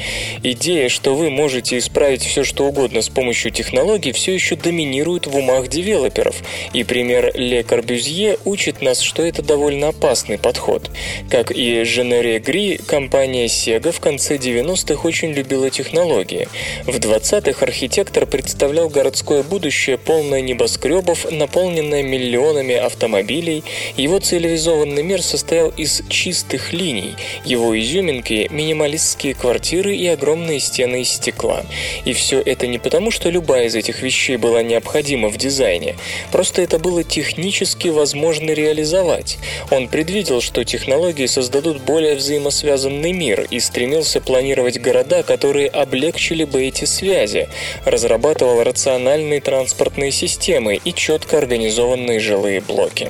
Идея, что вы можете можете исправить все, что угодно с помощью технологий, все еще доминирует в умах девелоперов, и пример Ле Корбюзье учит нас, что это довольно опасный подход. Как и Женере Гри, компания Sega в конце 90-х очень любила технологии. В 20-х архитектор представлял городское будущее, полное небоскребов, наполненное миллионами автомобилей. Его цивилизованный мир состоял из чистых линий. Его изюминки – минималистские квартиры и огромные стены из стекла дела. И все это не потому, что любая из этих вещей была необходима в дизайне, просто это было технически возможно реализовать. Он предвидел, что технологии создадут более взаимосвязанный мир и стремился планировать города, которые облегчили бы эти связи, разрабатывал рациональные транспортные системы и четко организованные жилые блоки.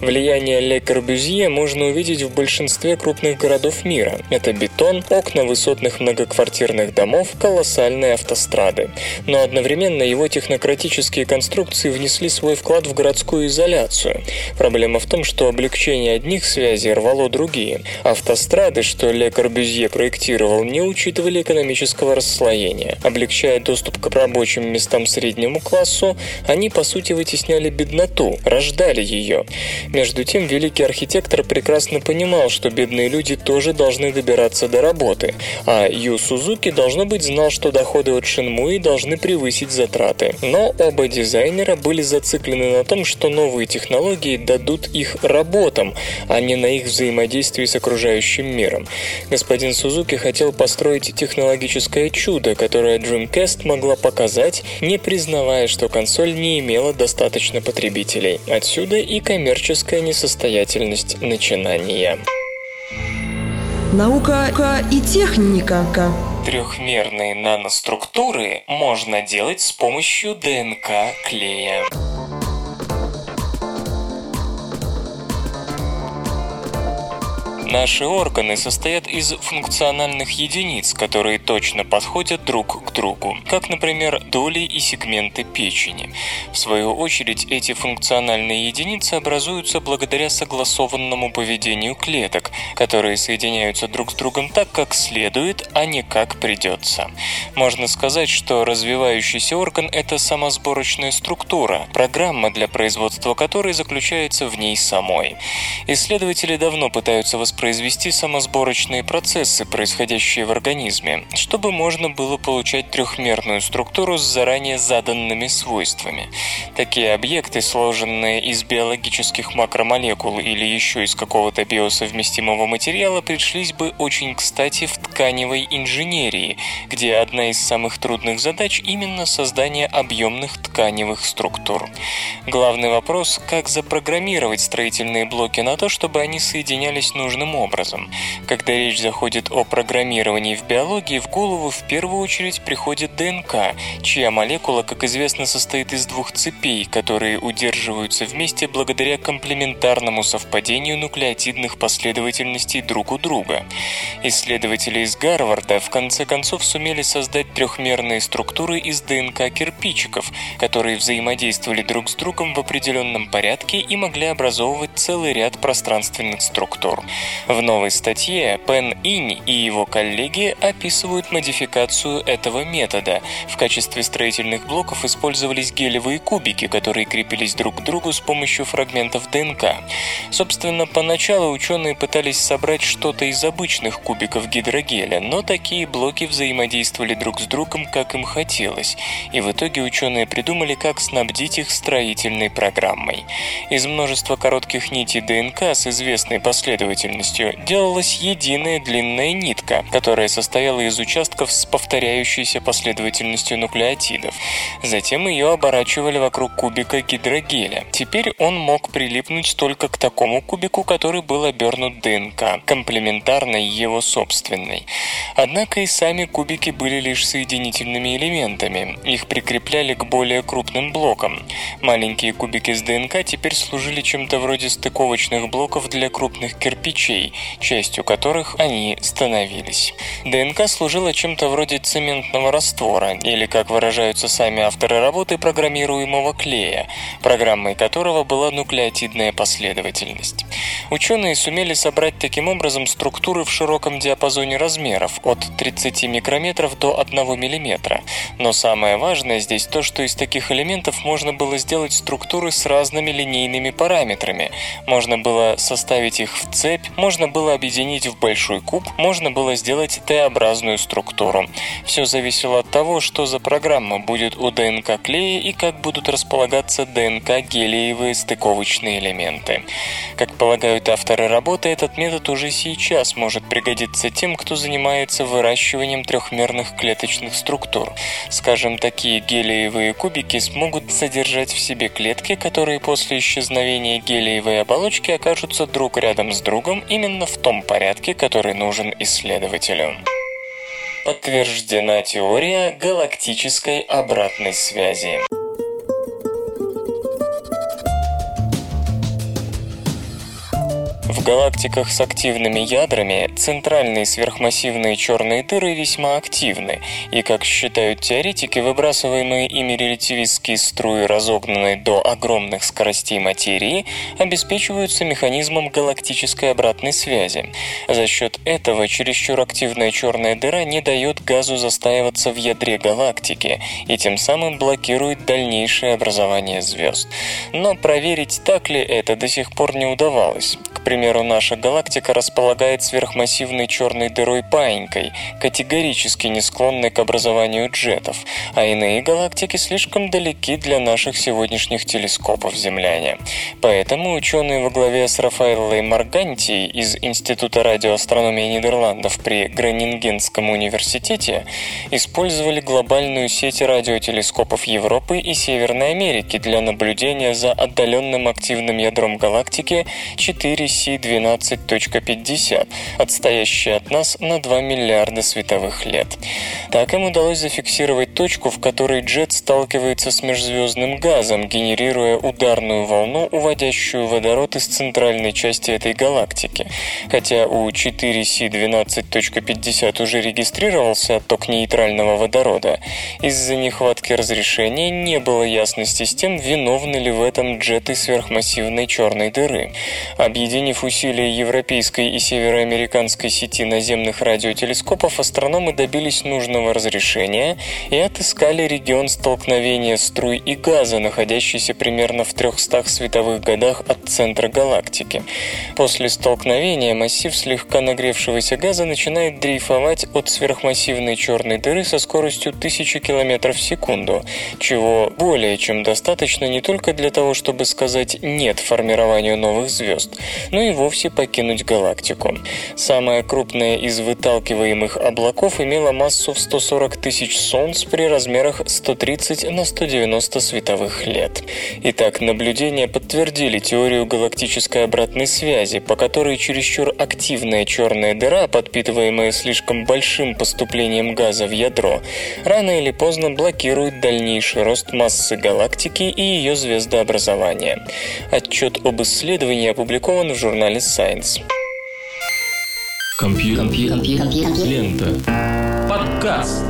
Влияние Ле Корбюзье можно увидеть в большинстве крупных городов мира. Это бетон, окна высотных многоквартирных домов, колоссальные колоссальной автострады. Но одновременно его технократические конструкции внесли свой вклад в городскую изоляцию. Проблема в том, что облегчение одних связей рвало другие. Автострады, что Ле Корбюзье проектировал, не учитывали экономического расслоения. Облегчая доступ к рабочим местам среднему классу, они, по сути, вытесняли бедноту, рождали ее. Между тем, великий архитектор прекрасно понимал, что бедные люди тоже должны добираться до работы, а Ю Сузуки, должно быть, знал, что доходы от Шинмуи должны превысить затраты. Но оба дизайнера были зациклены на том, что новые технологии дадут их работам, а не на их взаимодействии с окружающим миром. Господин Сузуки хотел построить технологическое чудо, которое Dreamcast могла показать, не признавая, что консоль не имела достаточно потребителей. Отсюда и коммерческая несостоятельность начинания. Наука и техника. Трехмерные наноструктуры можно делать с помощью ДНК клея. Наши органы состоят из функциональных единиц, которые точно подходят друг к другу, как, например, доли и сегменты печени. В свою очередь, эти функциональные единицы образуются благодаря согласованному поведению клеток, которые соединяются друг с другом так, как следует, а не как придется. Можно сказать, что развивающийся орган – это самосборочная структура, программа для производства которой заключается в ней самой. Исследователи давно пытаются воспроизвести воспроизвести самосборочные процессы, происходящие в организме, чтобы можно было получать трехмерную структуру с заранее заданными свойствами. Такие объекты, сложенные из биологических макромолекул или еще из какого-то биосовместимого материала, пришлись бы очень кстати в тканевой инженерии, где одна из самых трудных задач именно создание объемных тканевых структур. Главный вопрос – как запрограммировать строительные блоки на то, чтобы они соединялись нужным следующим образом. Когда речь заходит о программировании в биологии, в голову в первую очередь приходит ДНК, чья молекула, как известно, состоит из двух цепей, которые удерживаются вместе благодаря комплементарному совпадению нуклеотидных последовательностей друг у друга. Исследователи из Гарварда в конце концов сумели создать трехмерные структуры из ДНК кирпичиков, которые взаимодействовали друг с другом в определенном порядке и могли образовывать целый ряд пространственных структур. В новой статье Пен Инь и его коллеги описывают модификацию этого метода. В качестве строительных блоков использовались гелевые кубики, которые крепились друг к другу с помощью фрагментов ДНК. Собственно, поначалу ученые пытались собрать что-то из обычных кубиков гидрогеля, но такие блоки взаимодействовали друг с другом, как им хотелось, и в итоге ученые придумали, как снабдить их строительной программой. Из множества коротких нитей ДНК с известной последовательностью скоростью делалась единая длинная нитка, которая состояла из участков с повторяющейся последовательностью нуклеотидов. Затем ее оборачивали вокруг кубика гидрогеля. Теперь он мог прилипнуть только к такому кубику, который был обернут ДНК, комплементарной его собственной. Однако и сами кубики были лишь соединительными элементами. Их прикрепляли к более крупным блокам. Маленькие кубики с ДНК теперь служили чем-то вроде стыковочных блоков для крупных кирпичей, вещей, частью которых они становились. ДНК служила чем-то вроде цементного раствора, или, как выражаются сами авторы работы, программируемого клея, программой которого была нуклеотидная последовательность. Ученые сумели собрать таким образом структуры в широком диапазоне размеров, от 30 микрометров до 1 миллиметра. Но самое важное здесь то, что из таких элементов можно было сделать структуры с разными линейными параметрами. Можно было составить их в цепь, можно было объединить в большой куб, можно было сделать Т-образную структуру. Все зависело от того, что за программа будет у ДНК клея и как будут располагаться ДНК-гелиевые стыковочные элементы. Как полагают авторы работы, этот метод уже сейчас может пригодиться тем, кто занимается выращиванием трехмерных клеточных структур. Скажем, такие гелиевые кубики смогут содержать в себе клетки, которые после исчезновения гелиевой оболочки окажутся друг рядом с другом именно в том порядке, который нужен исследователю. Подтверждена теория галактической обратной связи. В галактиках с активными ядрами центральные сверхмассивные черные дыры весьма активны, и, как считают теоретики, выбрасываемые ими релятивистские струи, разогнанные до огромных скоростей материи, обеспечиваются механизмом галактической обратной связи. За счет этого чересчур активная черная дыра не дает газу застаиваться в ядре галактики и тем самым блокирует дальнейшее образование звезд. Но проверить, так ли это, до сих пор не удавалось. К примеру, наша галактика располагает сверхмассивной черной дырой паинькой, категорически не склонной к образованию джетов, а иные галактики слишком далеки для наших сегодняшних телескопов земляне. Поэтому ученые во главе с Рафаэллой Марганти из Института радиоастрономии Нидерландов при Гронингенском университете использовали глобальную сеть радиотелескопов Европы и Северной Америки для наблюдения за отдаленным активным ядром галактики 4C12.50, отстоящей от нас на 2 миллиарда световых лет. Так им удалось зафиксировать точку, в которой джет сталкивается с межзвездным газом, генерируя ударную волну, уводящую водород из центральной части этой галактики. Хотя у 4C12.50 уже регистрировался отток нейтрального водорода, из-за нехватки разрешения не было ясности с тем, виновны ли в этом джеты сверхмассивной черной дыры. Объединив усилия европейской и североамериканской сети наземных радиотелескопов, астрономы добились нужного разрешения и отыскали регион столкновения струй и газа, находящийся примерно в 300 световых годах от центра галактики. После столкновения массив слегка нагревшегося газа начинает дрейфовать от сверхмассивной черной дыры со скоростью 1000 км в секунду, чего более чем достаточно не только для того, чтобы сказать «нет» формированию новых звезд, но и вовсе покинуть галактику. Самая крупная из выталкиваемых облаков имела массу в 140 тысяч Солнц при размерах 130 на 190 световых лет. Итак, наблюдения подтвердили теорию галактической обратной связи, по которой чересчур активная черная дыра, подпитываемая слишком большим поступлением газа в ядро, рано или поздно блокирует дальнейший рост массы галактики и ее звездообразования. Отчет об исследовании опубликован в журнале Science. Компьютер. Компьютер. Лента. Подкаст.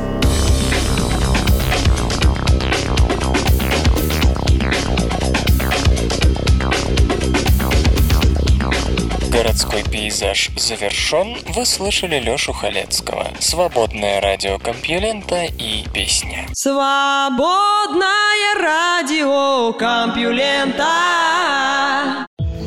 Городской пейзаж завершен. Вы слышали Лёшу Халецкого. Свободное радио Компьюлента и песня. Свободное радио Компьюлента.